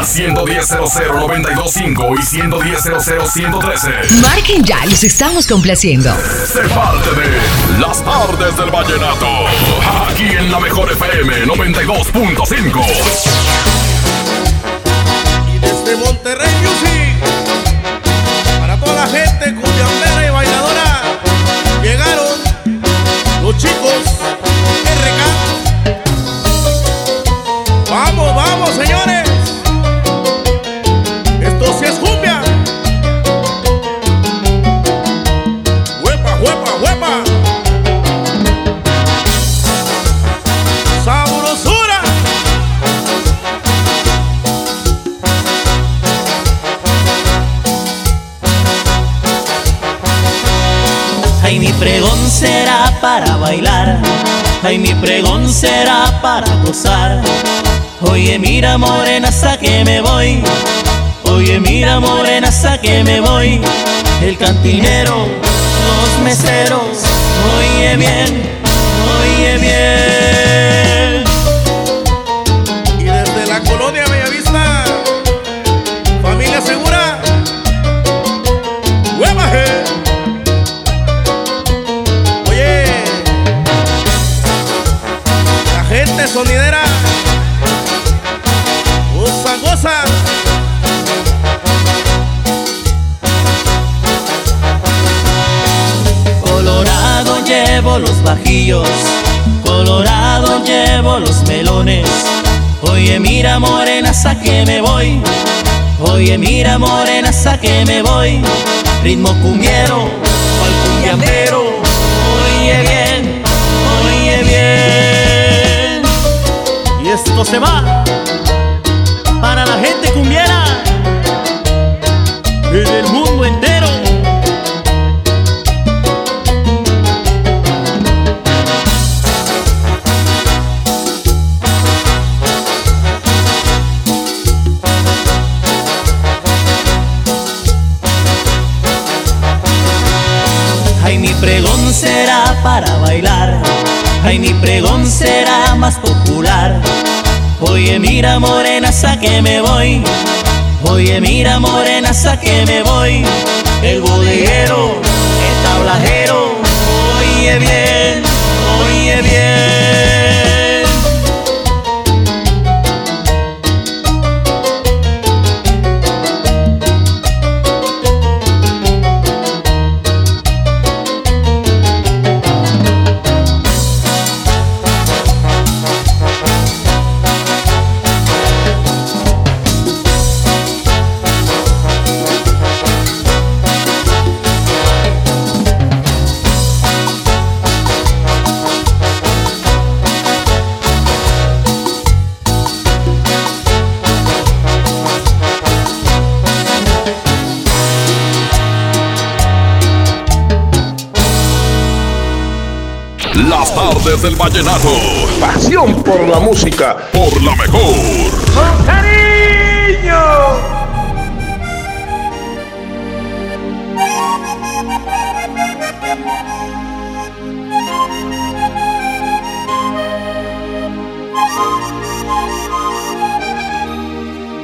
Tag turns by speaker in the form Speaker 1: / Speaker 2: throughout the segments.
Speaker 1: Al 110.00925 y 110.00113.
Speaker 2: Marquen ya, los estamos complaciendo.
Speaker 1: Se parte de Las tardes del vallenato. Aquí en la mejor FM 92.5.
Speaker 3: Y desde Monterrey Music, para toda la gente cuyambera y bailadora, llegaron los chicos RK. Vamos, vamos, señores.
Speaker 4: Para bailar. Ay, mi pregón será para gozar. Oye, mira, morena, hasta que me voy. Oye, mira, morena, hasta que me voy. El cantinero, los meseros. Oye bien, oye bien.
Speaker 3: Sonidera, goza, goza.
Speaker 4: Colorado llevo los bajillos, colorado llevo los melones. Oye, mira morena, hasta que me voy. Oye, mira morena, hasta que me voy. Ritmo cumbiero, al cumbiambero. Oye bien, oye bien. Y esto se va para la gente cumbiera en el mundo entero. Ay, mi pregón será para bailar. Ay, mi pregón será más popular. Oye, mira, morena, hasta que me voy. Oye, mira, morena, hasta que me voy. El bodeguero, el tablajero. Oye bien, oye bien.
Speaker 1: Las tardes del vallenato.
Speaker 5: Pasión por la música.
Speaker 1: Por la mejor.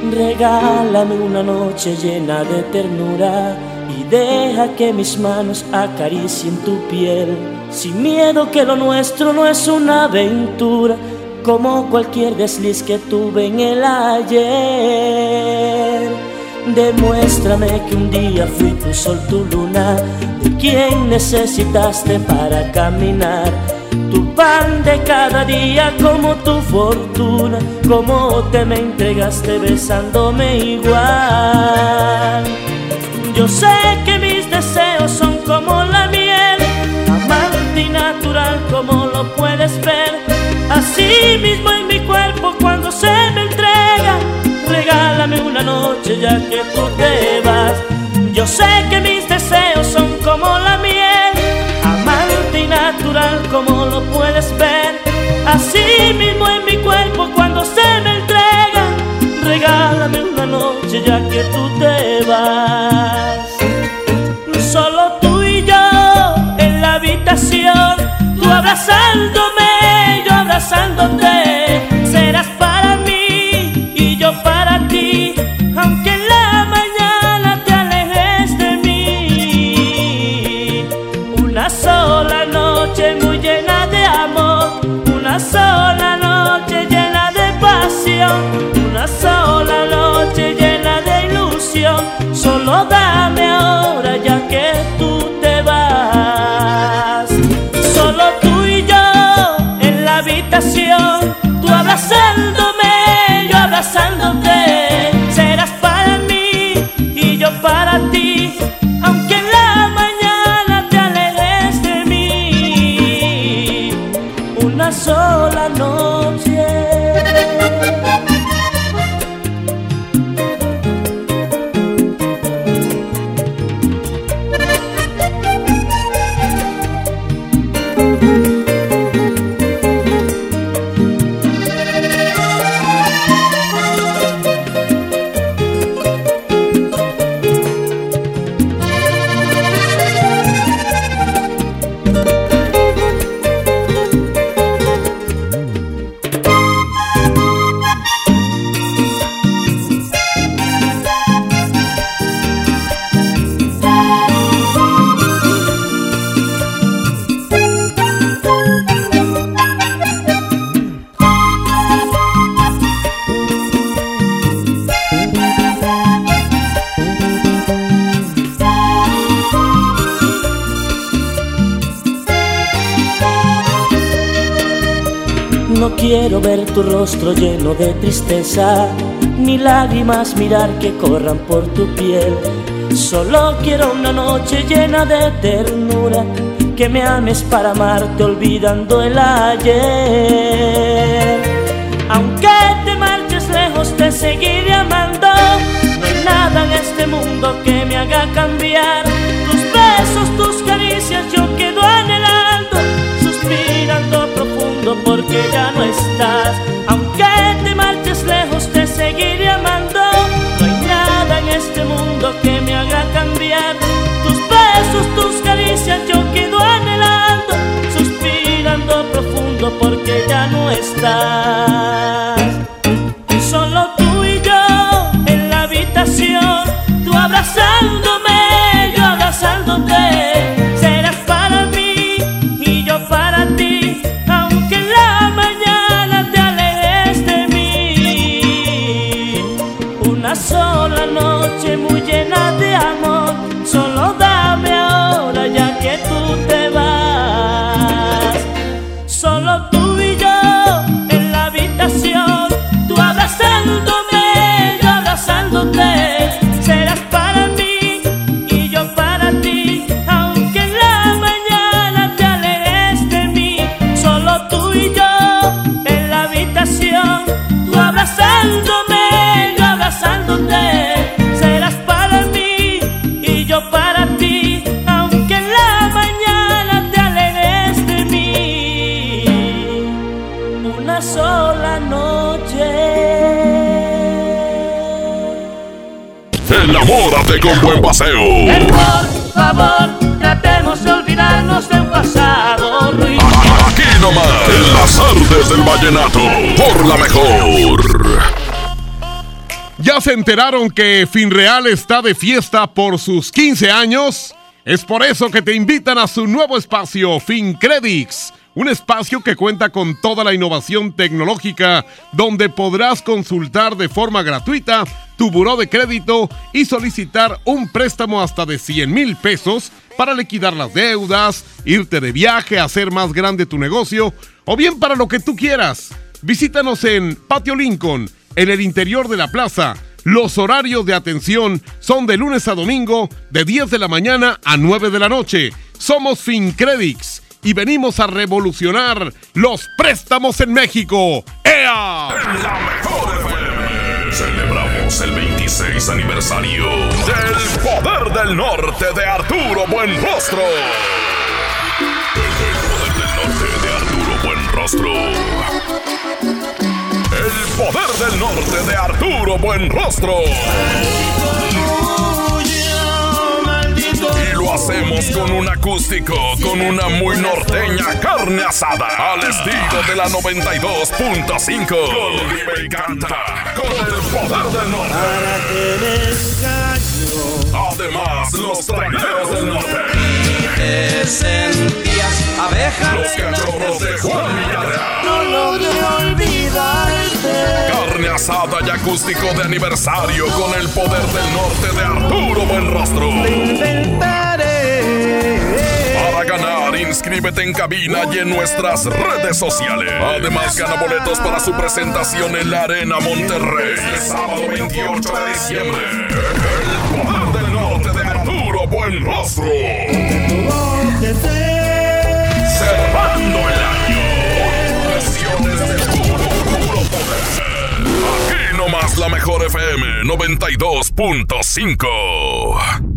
Speaker 4: Regálame una noche llena de ternura y deja que mis manos acaricien tu piel. Sin miedo que lo nuestro no es una aventura, como cualquier desliz que tuve en el ayer.
Speaker 6: Demuéstrame que un día fui tu sol, tu luna, de quien necesitaste para caminar. Tu pan de cada día como tu fortuna, como te me entregaste besándome igual. Yo sé que mis deseos son amante y natural como lo puedes ver. Así mismo en mi cuerpo cuando se me entrega regálame una noche ya que tú te vas. Yo sé que mis deseos son como la miel, amante y natural como lo puedes ver. Así mismo en mi cuerpo cuando se me entrega, regálame una noche ya que tú te vas. Abrazándome, yo abrazándote, ni lágrimas mirar que corran por tu piel. Solo quiero una noche llena de ternura, que me ames para amarte olvidando el ayer. Aunque te marches lejos te seguiré amando, no hay nada en este mundo que me haga cambiar. Tus besos, tus caricias yo quedo anhelando, suspirando profundo porque ya no estás. Seguiré amando, no hay nada en este mundo que me haga cambiar. Tus besos, tus caricias yo quedo anhelando, suspirando profundo porque ya no estás.
Speaker 1: Con buen paseo.
Speaker 6: Por favor, tratemos de olvidarnos de un pasado ruin.
Speaker 1: Aquí nomás, en las artes del vallenato, por la mejor.
Speaker 7: ¿Ya se enteraron que Finreal está de fiesta por sus 15 años? Es por eso que te invitan a su nuevo espacio, FinCredits. Un espacio que cuenta con toda la innovación tecnológica, donde podrás consultar de forma gratuita tu buró de crédito y solicitar un préstamo hasta de 100 mil pesos para liquidar las deudas, irte de viaje, hacer más grande tu negocio o bien para lo que tú quieras. Visítanos en Patio Lincoln, en el interior de la plaza. Los horarios de atención son de lunes a domingo, de 10 de la mañana a 9 de la noche. Somos FinCredits y venimos a revolucionar los préstamos en México. ¡Ea!
Speaker 1: La mejor. El 26 aniversario del Poder del Norte de Arturo Buenrostro. El Poder del Norte de Arturo Buenrostro. El Poder del Norte de Arturo Buenrostro. Hacemos con un acústico, con una muy norteña carne asada. Al estilo de la 92.5. Con Vive y canta. Con el poder del norte. Además, los traineros del norte.
Speaker 6: Te sentías abeja
Speaker 1: Los cachorros de Juan Villarreal.
Speaker 6: No logré olvidarte.
Speaker 1: Carne asada y acústico de aniversario con el poder del norte de Arturo Buenrostro. Para ganar, inscríbete en cabina y en nuestras redes sociales. Además, gana boletos para su presentación en la Arena Monterrey. El sábado 28 de diciembre. El poder del norte de Arturo Buenrostro. Cerrando el año. Versiones de puro, puro poder. Aquí nomás la mejor FM 92.5.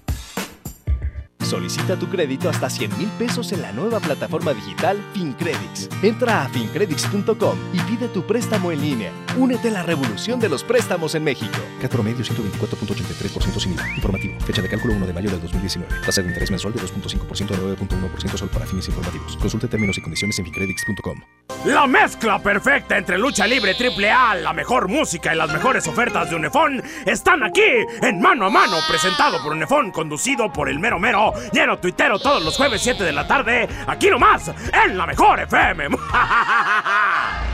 Speaker 8: Solicita tu crédito hasta 100 mil pesos en la nueva plataforma digital FinCredits. Entra a fincredits.com y pide tu préstamo en línea. Únete a la revolución de los préstamos en México.
Speaker 9: CAT promedio 124.83% sin IVA. Informativo. Fecha de cálculo 1 de mayo del 2019. Tasa de interés mensual de 2.5% a 9.1% solo para fines informativos. Consulte términos y condiciones en fincredits.com.
Speaker 10: La mezcla perfecta entre lucha libre triple A, la mejor música y las mejores ofertas de Unefón están aquí en Mano a Mano, presentado por Unefón, conducido por el mero mero, lleno tuitero todos los jueves 7 de la tarde, aquí nomás, en la mejor FM.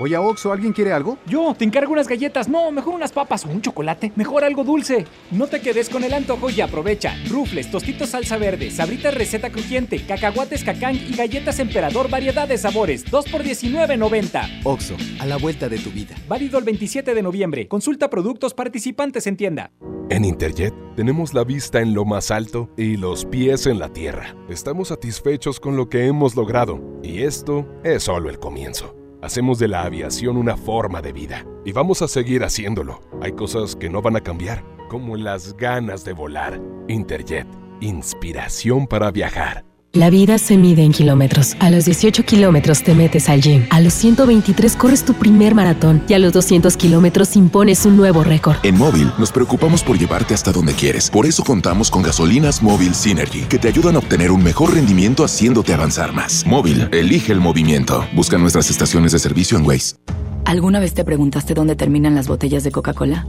Speaker 11: Oye, Oxo, ¿alguien quiere algo?
Speaker 12: Yo, te encargo unas galletas. No, mejor unas papas o un chocolate. Mejor algo dulce. No te quedes con el antojo y aprovecha. Rufles, tostitos salsa verde, sabritas receta crujiente, cacahuates cacán y galletas emperador variedad de sabores. 2 por 19.90.
Speaker 11: Oxo, a la vuelta de tu vida.
Speaker 12: Válido el 27 de noviembre. Consulta productos participantes en tienda.
Speaker 13: En Interjet tenemos la vista en lo más alto y los pies en la tierra. Estamos satisfechos con lo que hemos logrado y esto es solo el comienzo. Hacemos de la aviación una forma de vida y vamos a seguir haciéndolo. Hay cosas que no van a cambiar, como las ganas de volar. Interjet, inspiración para viajar.
Speaker 14: La vida se mide en kilómetros. A los 18 kilómetros te metes al gym. A los 123 corres tu primer maratón. Y a los 200 kilómetros impones un nuevo récord.
Speaker 15: En Móvil nos preocupamos por llevarte hasta donde quieres. Por eso contamos con gasolinas Móvil Synergy, que te ayudan a obtener un mejor rendimiento haciéndote avanzar más. Móvil, elige el movimiento. Busca nuestras estaciones de servicio en Waze.
Speaker 16: ¿Alguna vez te preguntaste dónde terminan las botellas de Coca-Cola?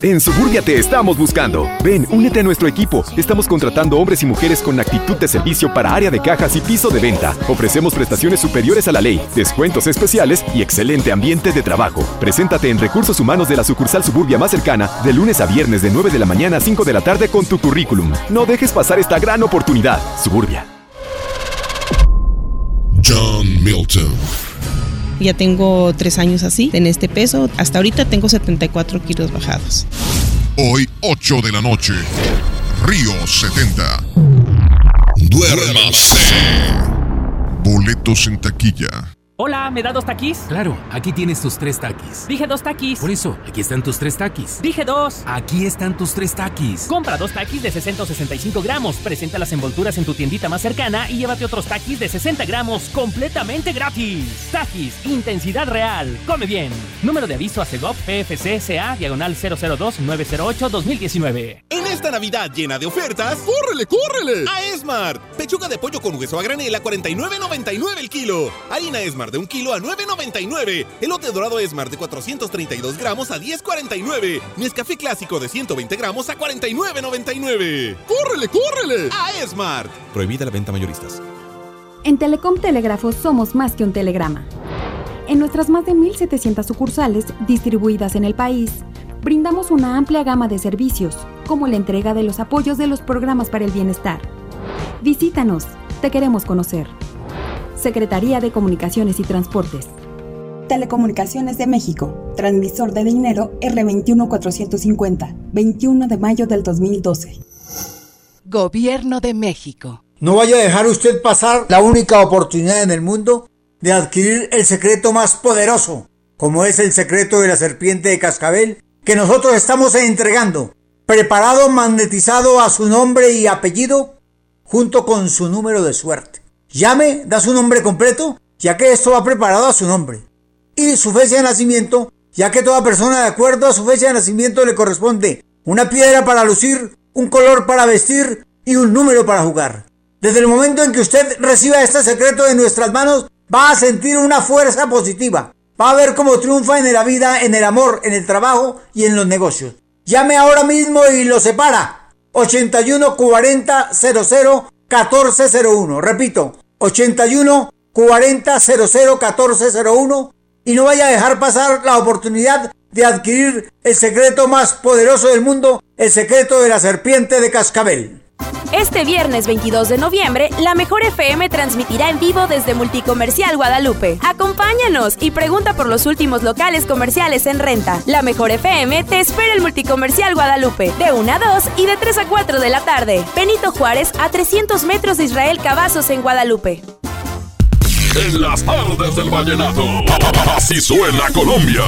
Speaker 17: En Suburbia te estamos buscando. Ven, únete a nuestro equipo. Estamos contratando hombres y mujeres con actitud de servicio para área de cajas y piso de venta. Ofrecemos prestaciones superiores a la ley, descuentos especiales y excelente ambiente de trabajo. Preséntate en Recursos Humanos de la sucursal Suburbia más cercana de lunes a viernes de 9 de la mañana a 5 de la tarde con tu currículum. No dejes pasar esta gran oportunidad. Suburbia.
Speaker 18: John Milton.
Speaker 19: Ya tengo tres años así, en este peso. Hasta ahorita tengo 74 kilos bajados.
Speaker 18: Hoy, 8 de la noche. Río 70. Duérmase. Boletos en taquilla.
Speaker 20: Hola, ¿me da dos taquis?
Speaker 21: Claro, aquí tienes tus tres taquis.
Speaker 20: Dije dos taquis.
Speaker 21: Por eso, aquí están tus tres taquis.
Speaker 20: Dije dos.
Speaker 21: Aquí están tus tres taquis.
Speaker 20: Compra dos taquis de 665 gramos, presenta las envolturas en tu tiendita más cercana y llévate otros taquis de 60 gramos completamente gratis. Taquis, intensidad real. Come bien. Número de aviso a CEGOP PFC CA diagonal 002-908-2019.
Speaker 22: En esta Navidad llena de ofertas, ¡córrele, córrele! A Esmart. Pechuga de pollo con hueso a granel a 49.99 el kilo. Harina Esmart de un kilo a 9.99. Elote dorado Esmart de 432 gramos a 10.49. Nescafé clásico de 120 gramos a 49.99. ¡Córrele, córrele! A Esmart. Prohibida la venta mayoristas.
Speaker 23: En Telecom Telégrafos somos más que un telegrama. En nuestras más de 1.700 sucursales distribuidas en el país, brindamos una amplia gama de servicios, como la entrega de los apoyos de los programas para el bienestar. Visítanos, te queremos conocer. Secretaría de Comunicaciones y Transportes.
Speaker 24: Telecomunicaciones de México, transmisor de dinero R21450, 21 de mayo del 2012.
Speaker 25: Gobierno de México.
Speaker 26: No vaya a dejar usted pasar la única oportunidad en el mundo de adquirir el secreto más poderoso, como es el secreto de la serpiente de cascabel, que nosotros estamos entregando, preparado, magnetizado a su nombre y apellido, junto con su número de suerte. Llame, da su nombre completo, ya que esto va preparado a su nombre. Y su fecha de nacimiento, ya que toda persona de acuerdo a su fecha de nacimiento le corresponde una piedra para lucir, un color para vestir y un número para jugar. Desde el momento en que usted reciba este secreto de nuestras manos, va a sentir una fuerza positiva. Va a ver cómo triunfa en la vida, en el amor, en el trabajo y en los negocios. Llame ahora mismo y lo separa. 81 40 00 1401. Repito, 81 40 00 1401. Y no vaya a dejar pasar la oportunidad de adquirir el secreto más poderoso del mundo, el secreto de la serpiente de cascabel.
Speaker 27: Este viernes 22 de noviembre, la Mejor FM transmitirá en vivo desde Multicomercial Guadalupe. Acompáñanos y pregunta por los últimos locales comerciales en renta. La Mejor FM te espera el Multicomercial Guadalupe, de 1 a 2 y de 3 a 4 de la tarde. Benito Juárez, a 300 metros de Israel Cavazos en Guadalupe.
Speaker 1: En las tardes del vallenato, así suena Colombia.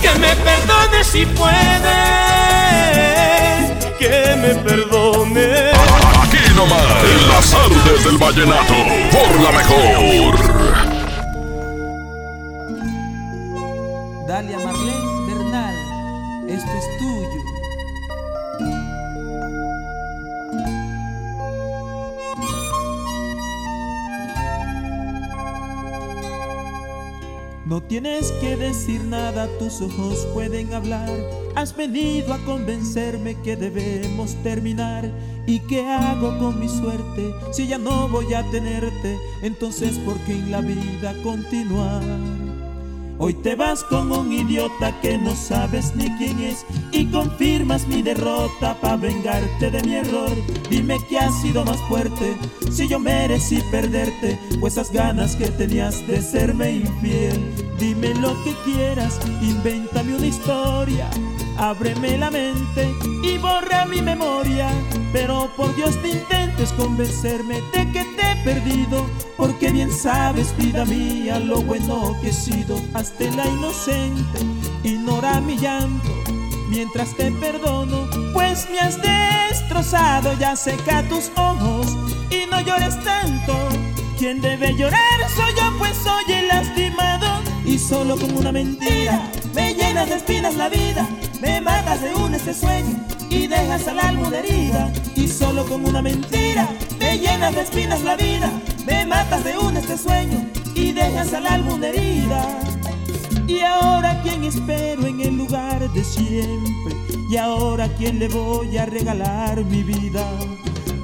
Speaker 6: Que me perdone si puede, que me perdone.
Speaker 1: Aquí nomás, en las tardes del vallenato, por la mejor.
Speaker 28: Dalia Marlene Bernal, esto es No tienes que decir nada, tus ojos pueden hablar. Has venido a convencerme que debemos terminar. ¿Y qué hago con mi suerte si ya no voy a tenerte? Entonces, ¿por qué en la vida continuar? Hoy te vas con un idiota que no sabes ni quién es y confirmas mi derrota para vengarte de mi error. Dime que has sido más fuerte si yo merecí perderte o esas ganas que tenías de serme infiel. Dime lo que quieras, invéntame una historia. Ábreme la mente y borra mi memoria. Pero por Dios te intentes convencerme de que te he perdido. Porque bien sabes, vida mía, lo bueno que he sido. Hazte la inocente, ignora mi llanto. Mientras te perdono, pues me has destrozado. Ya seca tus ojos y no llores tanto. Quien debe llorar soy yo, pues soy el lastimado. Y solo con una mentira me llenas de espinas la vida. Me matas de un ese sueño y dejas al alma una herida. Y solo con una mentira me llenas de espinas la vida. Me matas de un este sueño y dejas al alma una herida. Y ahora quién espero en el lugar de siempre. Y ahora quién le voy a regalar mi vida.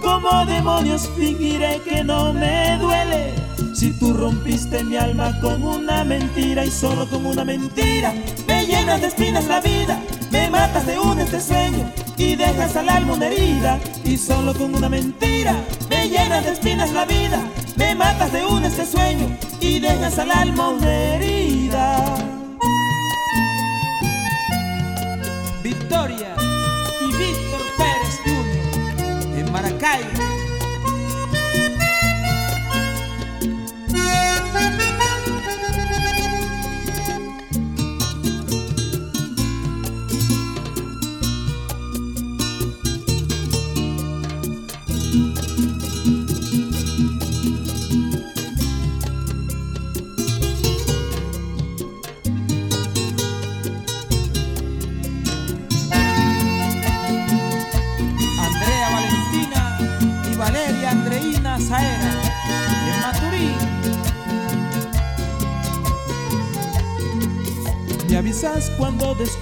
Speaker 28: ¿Cómo demonios fingiré que no me duele? Si tú rompiste mi alma con una mentira y solo con una mentira me llenas de espinas la vida, me matas de un este sueño y dejas al alma una herida y solo con una mentira me llenas de espinas la vida, me matas de un este sueño y dejas al alma una herida. Victoria 带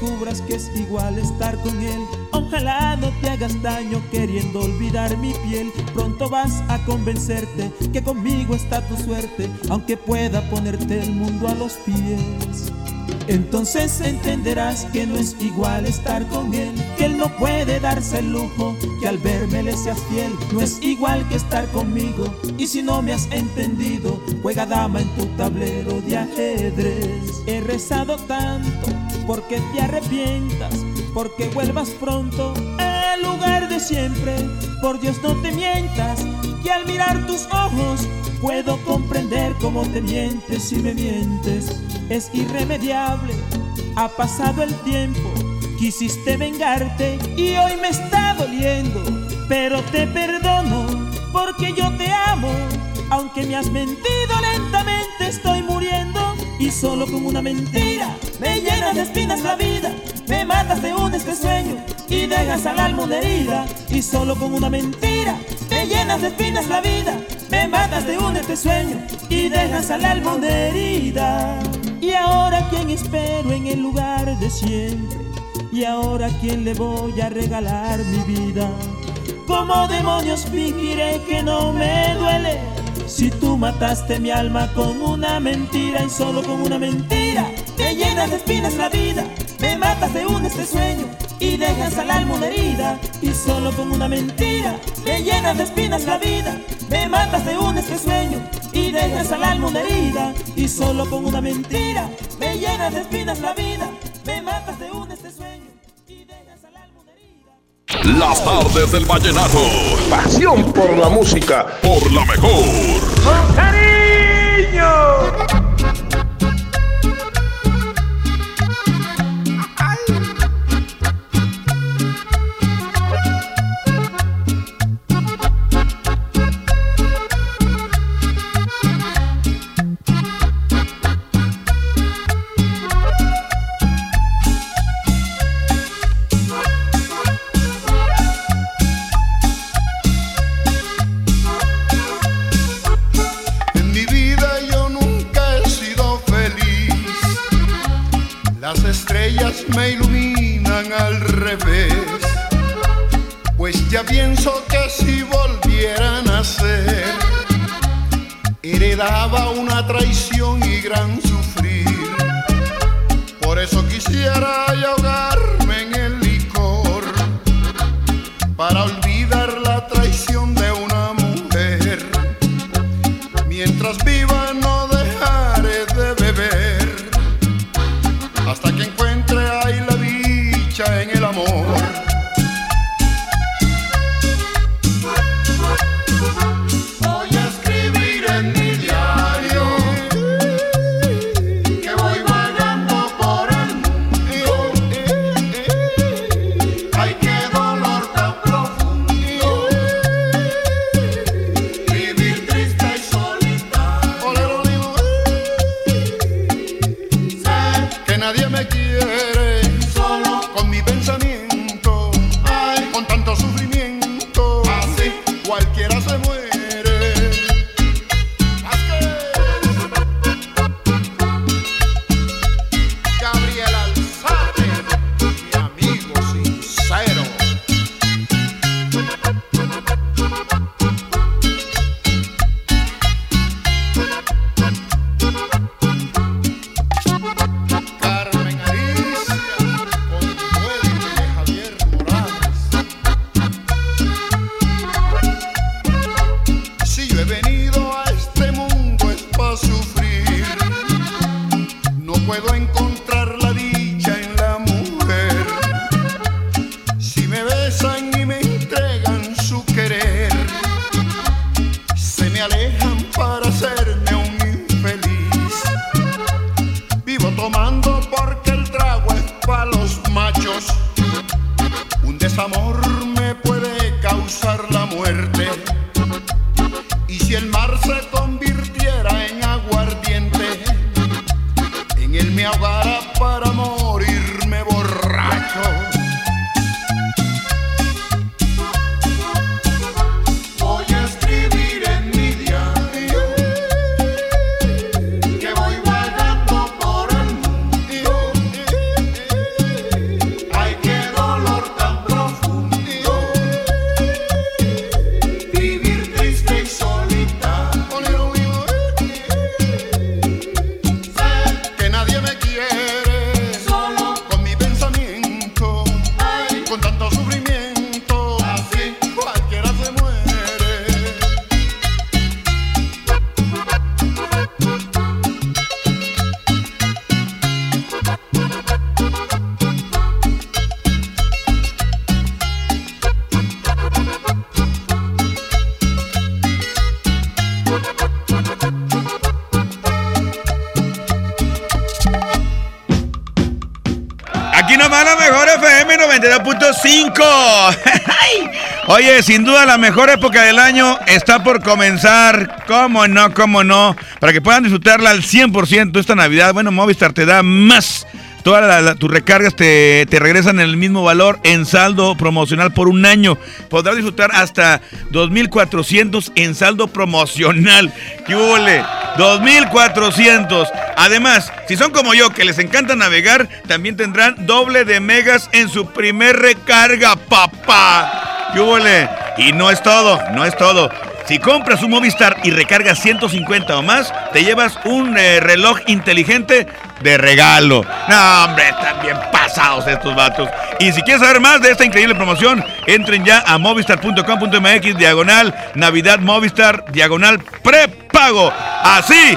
Speaker 28: descubras que es igual estar con él. Ojalá no te hagas daño queriendo olvidar mi piel. Pronto vas a convencerte que conmigo está tu suerte, aunque pueda ponerte el mundo a los pies. Entonces entenderás que no es igual estar con él, que él no puede darse el lujo, que al verme le seas fiel, no es igual que estar conmigo. Y si no me has entendido, juega dama en tu tablero de ajedrez. He rezado tanto porque te arrepientas, porque vuelvas pronto al lugar de siempre. Por Dios no te mientas, que al mirar tus ojos puedo comprender cómo te mientes y me mientes. Es irremediable, ha pasado el tiempo, quisiste vengarte y hoy me está doliendo, pero te perdono porque yo te amo. Aunque me has mentido lentamente estoy muriendo y solo con una mentira me llenas de espinas la vida. Me matas de un este sueño y dejas al alma una herida y solo con una mentira me llenas de espinas la vida. Me matas de un este sueño y dejas al alma herida. Y ahora quién espero en el lugar de siempre. Y ahora quién le voy a regalar mi vida. Como demonios fingiré que no me duele. Si tú mataste mi alma con una mentira y solo con una mentira te llenas de espinas la vida, me matas de un este sueño y dejas al alma una herida. Y solo con una mentira me llenas de espinas la vida, me matas de un este sueño y dejas al alma una herida. Y solo con una mentira me llenas de espinas la vida, me matas de
Speaker 1: Las tardes del vallenato.
Speaker 29: Pasión por la música.
Speaker 1: Por la mejor.
Speaker 29: ¡Con cariño! Desamor
Speaker 30: 92.5. Oye, sin duda la mejor época del año está por comenzar. ¿Cómo no? ¿Cómo no? Para que puedan disfrutarla al 100% esta Navidad. Bueno, Movistar te da más. Todas tus recargas te, te regresan en el mismo valor en saldo promocional por un año. Podrás disfrutar hasta 2.400 en saldo promocional. ¡Qué hule! 2.400. Además, si son como yo que les encanta navegar, también tendrán doble de megas en su primer recarga, papá. ¡Qué hule! Y no es todo, no es todo. Si compras un Movistar y recargas 150 o más, te llevas un eh, reloj inteligente de regalo. No, hombre, están bien pasados estos vatos. Y si quieres saber más de esta increíble promoción, entren ya a movistar.com.mx, diagonal, Navidad Movistar, diagonal, prepago. Así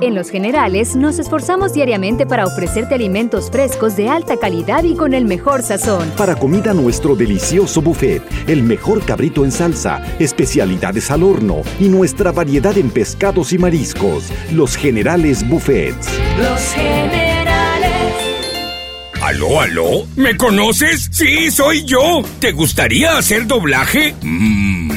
Speaker 31: En Los Generales nos esforzamos diariamente para ofrecerte alimentos frescos de alta calidad y con el mejor sazón.
Speaker 32: Para comida nuestro delicioso buffet, el mejor cabrito en salsa, especialidades al horno y nuestra variedad en pescados y mariscos. Los Generales Buffets.
Speaker 31: Los Generales.
Speaker 2: ¿Aló, aló? ¿Me conoces? Sí, soy yo. ¿Te gustaría hacer doblaje? Mmm,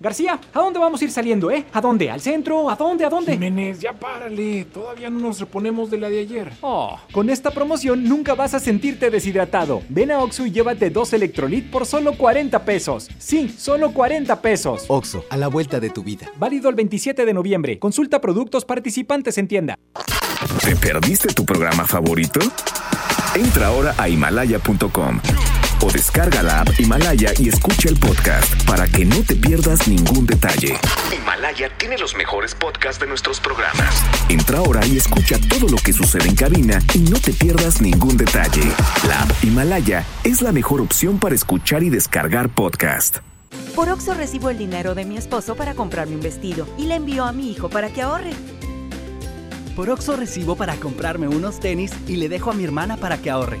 Speaker 20: García, ¿a dónde vamos a ir saliendo, eh? ¿A dónde? ¿Al centro? ¿A dónde? ¿A dónde?
Speaker 33: Jiménez, ya párale. Todavía no nos reponemos de la de ayer.
Speaker 20: Oh, con esta promoción nunca vas a sentirte deshidratado. Ven a Oxxo y llévate dos Electrolit por solo 40 pesos. Sí, solo 40 pesos.
Speaker 34: Oxo, a la vuelta de tu vida.
Speaker 20: Válido el 27 de noviembre. Consulta productos participantes en tienda.
Speaker 35: ¿Te perdiste tu programa favorito? Entra ahora a himalaya.com o descarga la app Himalaya y escucha el podcast para que no te pierdas ningún detalle. Himalaya tiene los mejores podcasts de nuestros programas. Entra ahora y escucha todo lo que sucede en cabina y no te pierdas ningún detalle. La app Himalaya es la mejor opción para escuchar y descargar podcast.
Speaker 36: Por Oxo recibo el dinero de mi esposo para comprarme un vestido y le envío a mi hijo para que ahorre.
Speaker 37: Por Oxo recibo para comprarme unos tenis y le dejo a mi hermana para que ahorre.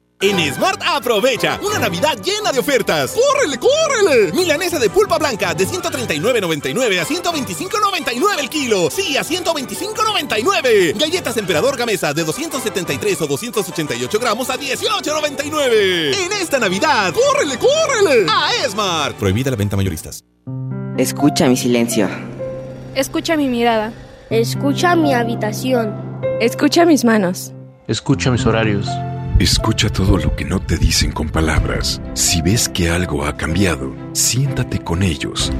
Speaker 38: En Smart aprovecha una Navidad llena de ofertas. ¡Córrele, córrele! Milanesa de pulpa blanca de 139.99 a 125.99 el kilo. Sí, a 125.99. Galletas Emperador Gamesa de 273 o 288 gramos a 18.99. En esta Navidad, ¡córrele, córrele! A Smart. Prohibida la venta mayoristas.
Speaker 39: Escucha mi silencio.
Speaker 40: Escucha mi mirada.
Speaker 41: Escucha mi habitación.
Speaker 40: Escucha mis manos.
Speaker 33: Escucha mis horarios.
Speaker 42: Escucha todo lo que no te dicen con palabras. Si ves que algo ha cambiado, siéntate con ellos.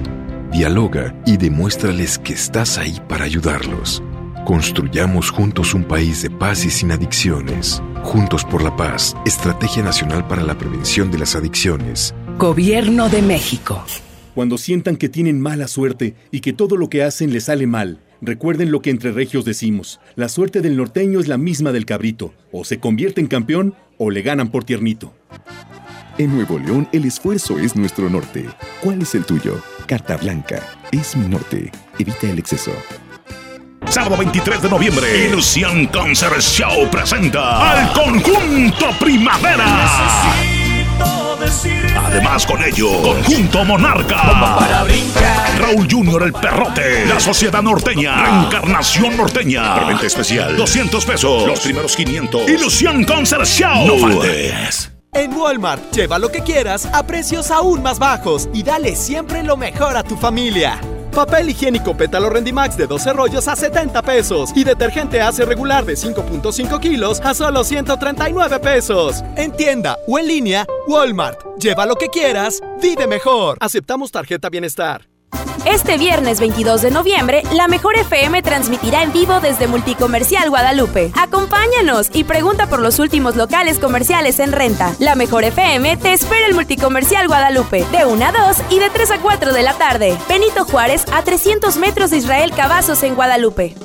Speaker 42: Dialoga y demuéstrales que estás ahí para ayudarlos. Construyamos juntos un país de paz y sin adicciones. Juntos por la paz, Estrategia Nacional para la Prevención de las Adicciones.
Speaker 43: Gobierno de México.
Speaker 44: Cuando sientan que tienen mala suerte y que todo lo que hacen les sale mal, Recuerden lo que entre regios decimos. La suerte del norteño es la misma del cabrito. O se convierte en campeón o le ganan por tiernito.
Speaker 45: En Nuevo León el esfuerzo es nuestro norte. ¿Cuál es el tuyo? Carta Blanca. Es mi norte. Evita el exceso.
Speaker 1: Sábado 23 de noviembre, Ilusión Concert Show presenta al conjunto Primavera. Además con ello, Conjunto Monarca. Raúl Junior el Perrote. La Sociedad Norteña. Encarnación Norteña. Preventa especial. 200 pesos. Los primeros 500. Ilusión Concert Show. No faltes.
Speaker 46: En Walmart, lleva lo que quieras a precios aún más bajos y dale siempre lo mejor a tu familia. Papel higiénico pétalo Rendimax de 12 rollos a 70 pesos y detergente ACE regular de 5.5 kilos a solo 139 pesos. En tienda o en línea, Walmart. Lleva lo que quieras, vive mejor. Aceptamos tarjeta bienestar.
Speaker 27: Este viernes 22 de noviembre, la Mejor FM transmitirá en vivo desde Multicomercial Guadalupe. Acompáñanos y pregunta por los últimos locales comerciales en renta. La Mejor FM te espera el Multicomercial Guadalupe, de 1 a 2 y de 3 a 4 de la tarde. Benito Juárez, a 300 metros de Israel Cavazos en Guadalupe.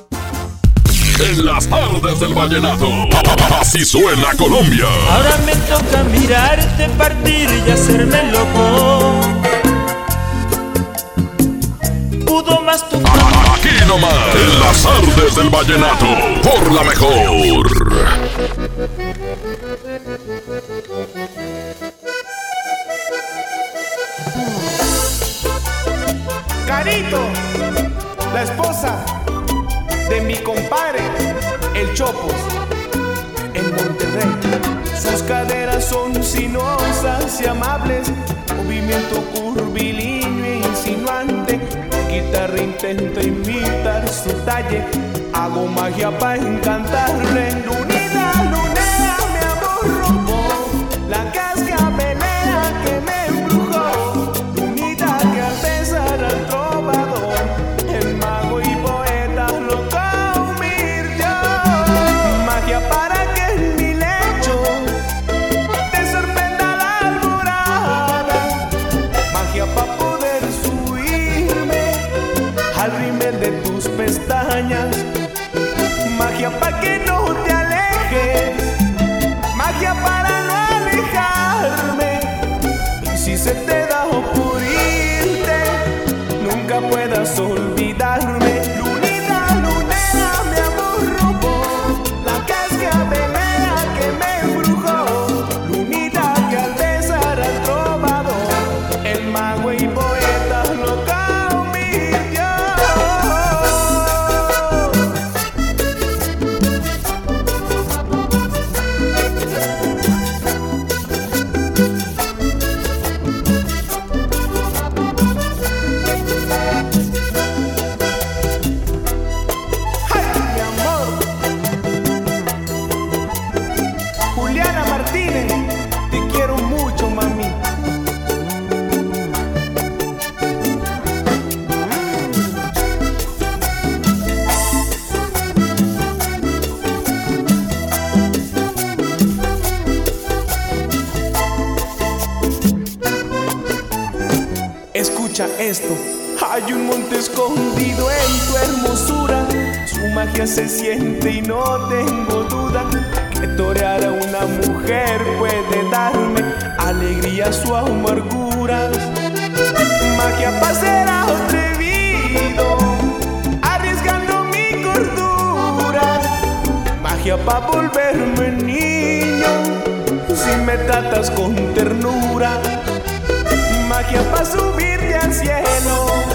Speaker 1: En las tardes del vallenato, así suena Colombia.
Speaker 28: Ahora me toca mirarte partir y hacerme loco. Tu
Speaker 1: Aquí nomás, en las tardes del vallenato, por la mejor.
Speaker 47: Carito, la esposa de mi compadre, el Chopos, en Monterrey. Sus caderas son sinuosas y amables, movimiento curvilíneo e insinuante. Guitarra intenta imitar su talle, hago magia para encantarle. Lunita, Se siente y no tengo duda que torear a una mujer puede darme alegrías o amarguras. Magia para ser atrevido, arriesgando mi cordura. Magia para volverme niño, si me tratas con ternura. Magia para subirte al cielo.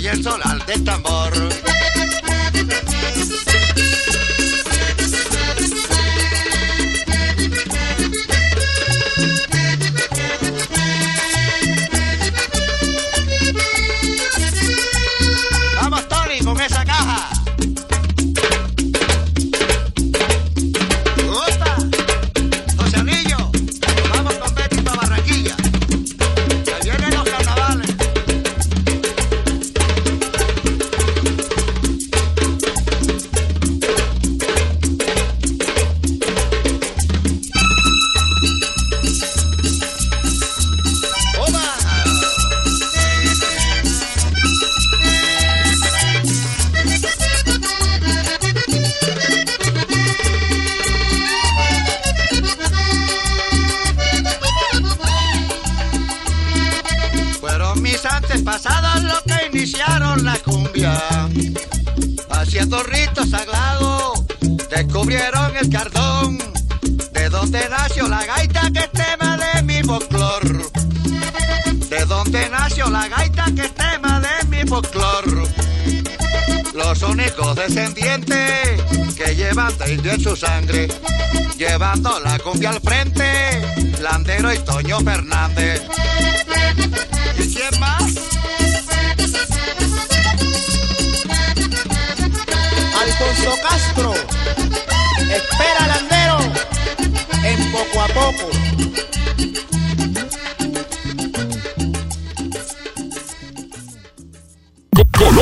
Speaker 48: Oye el sonar del tambor.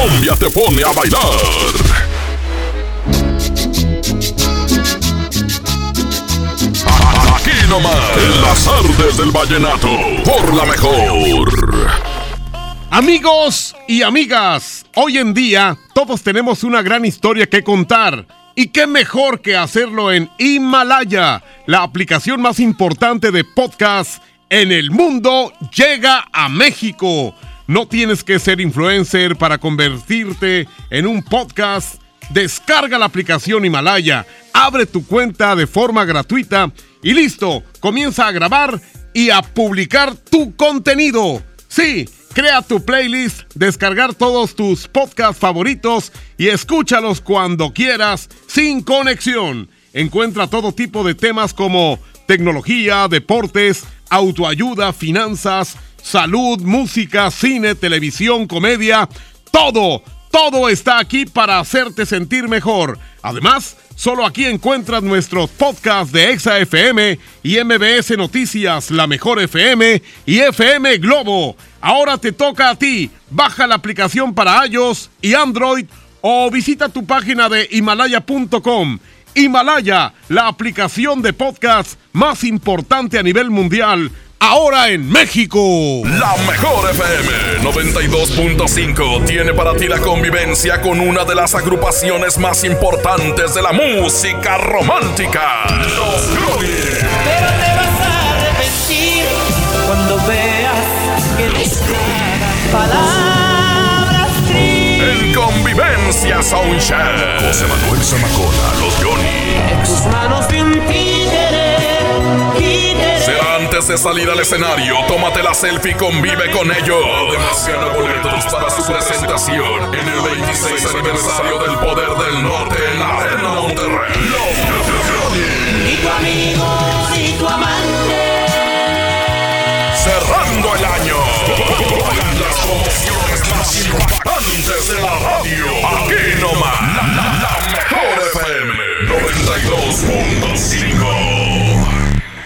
Speaker 1: Te pone a bailar. Aquí nomás, en las artes del vallenato, por la mejor.
Speaker 49: Amigos y amigas, hoy en día todos tenemos una gran historia que contar. Y qué mejor que hacerlo en Himalaya, la aplicación más importante de podcast en el mundo, llega a México. No tienes que ser influencer para convertirte en un podcast. Descarga la aplicación Himalaya, abre tu cuenta de forma gratuita y listo, comienza a grabar y a publicar tu contenido. Sí, crea tu playlist, descargar todos tus podcasts favoritos y escúchalos cuando quieras, sin conexión. Encuentra todo tipo de temas como tecnología, deportes, autoayuda, finanzas, salud, música, cine, televisión, comedia, todo, todo está aquí para hacerte sentir mejor. Además, solo aquí encuentras nuestros podcasts de Exa FM y MBS Noticias, La Mejor FM y FM Globo. Ahora te toca a ti. Baja la aplicación para iOS y Android o visita tu página de himalaya.com. Himalaya, la aplicación de podcast más importante a nivel mundial ahora en México.
Speaker 1: La mejor FM 92.5 tiene para ti la convivencia con una de las agrupaciones más importantes de la música romántica. Los Goonies.
Speaker 28: Pero te vas a arrepentir cuando veas que les palabras
Speaker 1: En Convivencia Soundcheck. José Manuel Zamacona, Los Goonies.
Speaker 28: En tus manos de un títere, títere.
Speaker 1: Será antes de salir al escenario, tómate la selfie y convive con ellos. Además, gana boletos para su presentación en el 26 aniversario del Poder del Norte en la Arena Monterrey.
Speaker 28: Ni tu amigo, ni tu amante.
Speaker 1: Cerrando el año las promociones más impactantes de la radio. Aquí nomás, la- la mejor FM 92.5.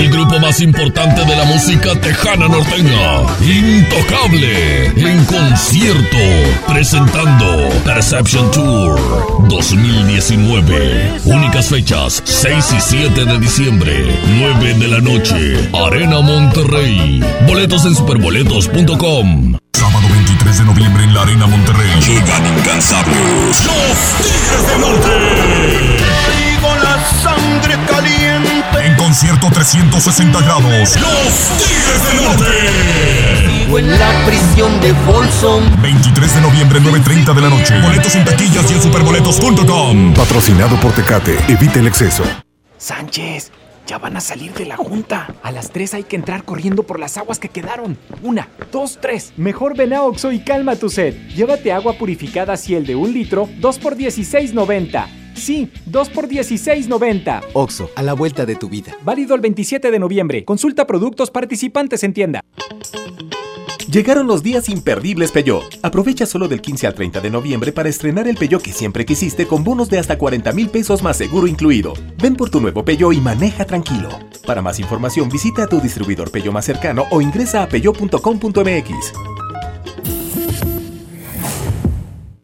Speaker 1: El grupo más importante de la música tejana norteña, Intocable, en concierto, presentando Perception Tour 2019. Únicas fechas, 6 y 7 de diciembre, 9 de la noche, Arena Monterrey. Boletos en superboletos.com.
Speaker 45: Sábado 23 de noviembre en la Arena Monterrey.
Speaker 1: Llegan incansables. Los Tigres del Norte.
Speaker 45: Concierto 360 grados.
Speaker 1: Los Tigres del Norte.
Speaker 28: Vivo en la prisión de Folsom.
Speaker 45: 23 de noviembre, 9.30 de la noche. Boletos en taquillas y en superboletos.com.
Speaker 35: Patrocinado por Tecate. Evita el exceso.
Speaker 33: Sánchez, ya van a salir de la junta. A las 3 hay que entrar corriendo por las aguas que quedaron. Una, dos, tres.
Speaker 50: Mejor ven a Oxo y calma tu sed. Llévate agua purificada Ciel de un litro, 2 por 16.90. Sí, 2 por 16.90.
Speaker 51: Oxo, a la vuelta de tu vida.
Speaker 50: Válido el 27 de noviembre. Consulta productos participantes en tienda.
Speaker 52: Llegaron los días imperdibles Peugeot. Aprovecha solo del 15 al 30 de noviembre para estrenar el Peugeot que siempre quisiste con bonos de hasta 40 mil pesos más seguro incluido. Ven por tu nuevo Peugeot y maneja tranquilo. Para más información visita a tu distribuidor Peugeot más cercano o ingresa a peugeot.com.mx.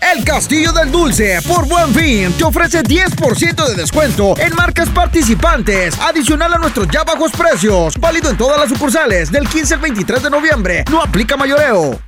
Speaker 52: El Castillo del Dulce, por Buen Fin, te ofrece 10% de descuento en marcas participantes, adicional a nuestros ya bajos precios. Válido en todas las sucursales del 15 al 23 de noviembre. No aplica mayoreo.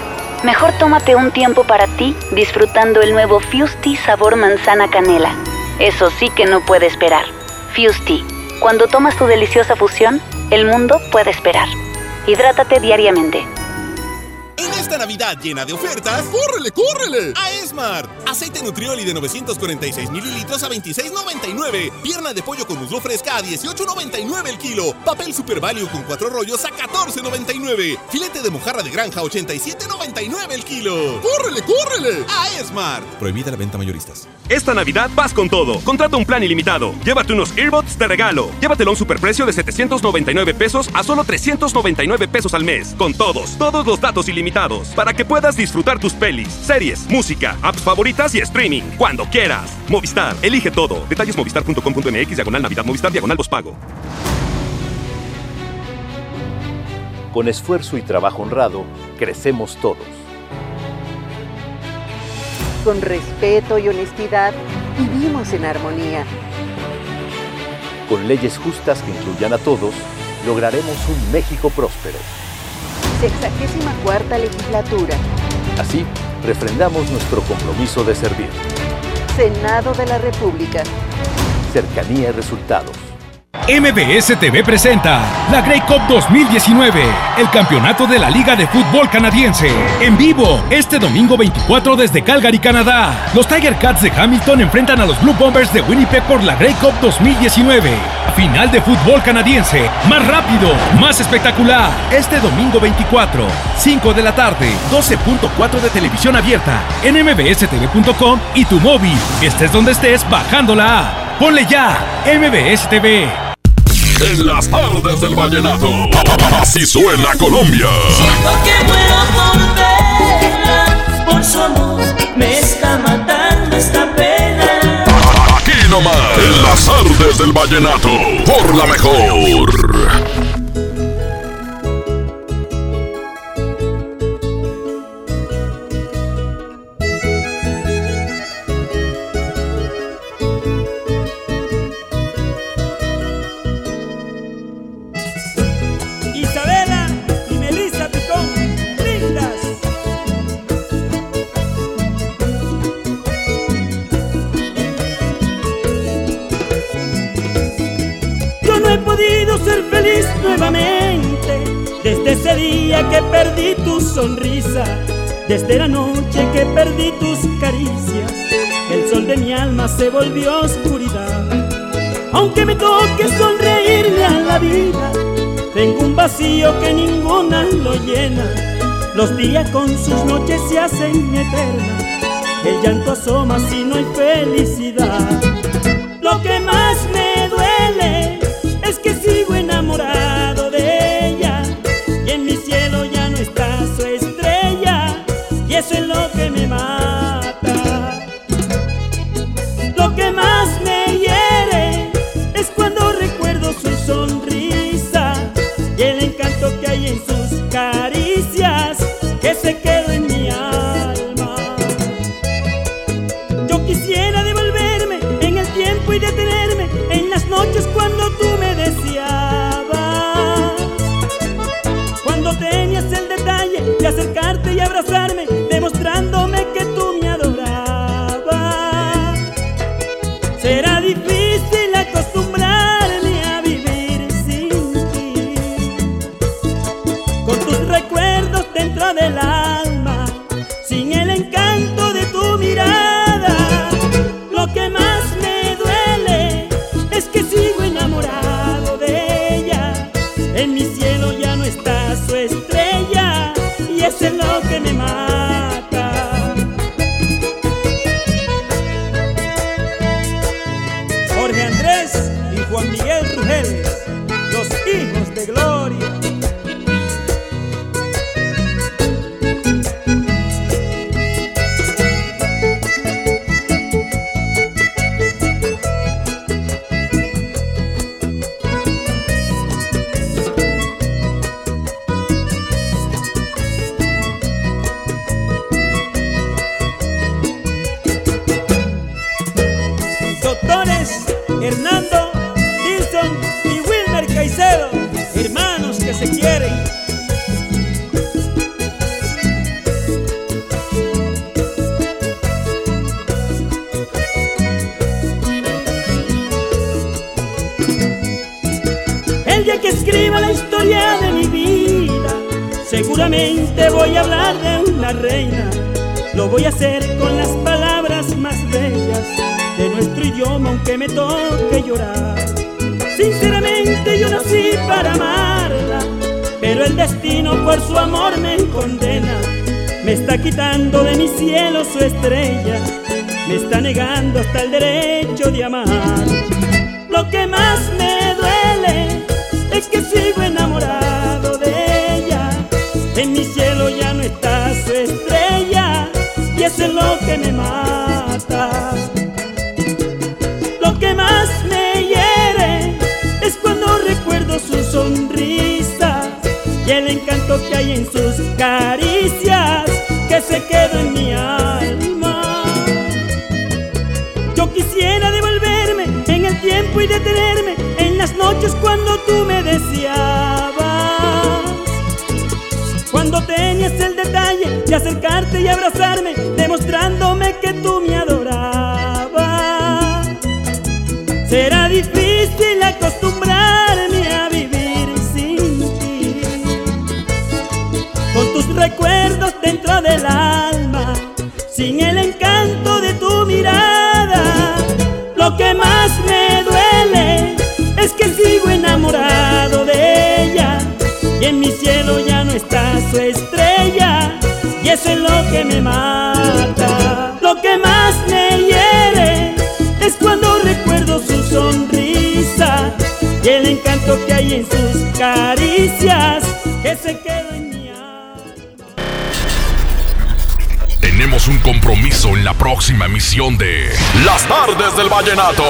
Speaker 53: Mejor tómate un tiempo para ti disfrutando el nuevo Fusti sabor manzana canela. Eso sí que no puede esperar. Fusti, cuando tomas tu deliciosa fusión, el mundo puede esperar. Hidrátate diariamente.
Speaker 38: Esta Navidad llena de ofertas, ¡córrele, córrele! A Esmart. Aceite Nutrioli de 946 mililitros a 26,99. Pierna de pollo con muslo fresca a 18,99 el kilo. Papel Super Value con cuatro rollos a 14,99. Filete de mojarra de granja a 87,99 el kilo. ¡Córrele, córrele! A Esmart. Prohibida la venta mayoristas.
Speaker 54: Esta Navidad vas con todo. Contrata un plan ilimitado. Llévate unos earbuds de regalo. Llévatelo a un superprecio de 799 pesos a solo 399 pesos al mes. Con todos, todos los datos ilimitados para que puedas disfrutar tus pelis, series, música, apps favoritas y streaming cuando quieras. Movistar, elige todo. Detalles movistar.com.mx, diagonal Navidad, Movistar, diagonal pago.
Speaker 55: Con esfuerzo y trabajo honrado, crecemos todos.
Speaker 56: Con respeto y honestidad, vivimos en armonía.
Speaker 55: Con leyes justas que incluyan a todos, lograremos un México próspero.
Speaker 56: Sexagésima cuarta legislatura.
Speaker 55: Así, refrendamos nuestro compromiso de servir.
Speaker 56: Senado de la República.
Speaker 55: Cercanía y resultados.
Speaker 46: MBS TV presenta la Grey Cup 2019, el campeonato de la Liga de Fútbol Canadiense. En vivo, este domingo 24 desde Calgary, Canadá. Los Tiger Cats de Hamilton enfrentan a los Blue Bombers de Winnipeg por la Grey Cup 2019. Final de fútbol canadiense, más rápido, más espectacular. Este domingo 24, 5 de la tarde, 12.4 de televisión abierta, en mbstv.com y tu móvil. Estés donde estés, bajando la app. Ponle ya, MBS TV.
Speaker 1: En las tardes del vallenato, así suena Colombia.
Speaker 6: Siento que muero por verla, por su amor me está matando esta pena.
Speaker 1: Aquí nomás, en las tardes del vallenato, por la mejor.
Speaker 28: Perdí tu sonrisa, desde la noche que perdí tus caricias. El sol de mi alma se volvió oscuridad. Aunque me toque sonreírle a la vida, tengo un vacío que ninguna lo llena. Los días con sus noches se hacen eternas. El llanto asoma si no hay felicidad. Su estrella, me está negando hasta el derecho hay en sus caricias que se quedó en mi alma. Yo quisiera devolverme en el tiempo y detenerme en las noches cuando tú me deseabas. Cuando tenías el detalle de acercarte y abrazarme, Lo que más me duele es que sigo enamorado de ella. Y en mi cielo ya no está su estrella. Y eso es lo que me mata. Lo que más me hiere es cuando recuerdo su sonrisa y el encanto que hay en sus caricias
Speaker 1: un compromiso en la próxima emisión de Las Tardes del Vallenato.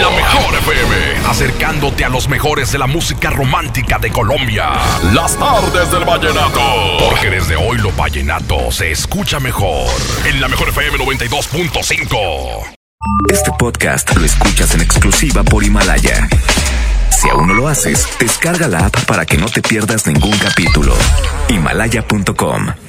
Speaker 1: La mejor FM, acercándote a los mejores de la música romántica de Colombia. Las Tardes del Vallenato. Porque desde hoy lo vallenato se escucha mejor. En la mejor FM 92.5.
Speaker 35: Este podcast lo escuchas en exclusiva por Himalaya. Si aún no lo haces, descarga la app para que no te pierdas ningún capítulo. Himalaya.com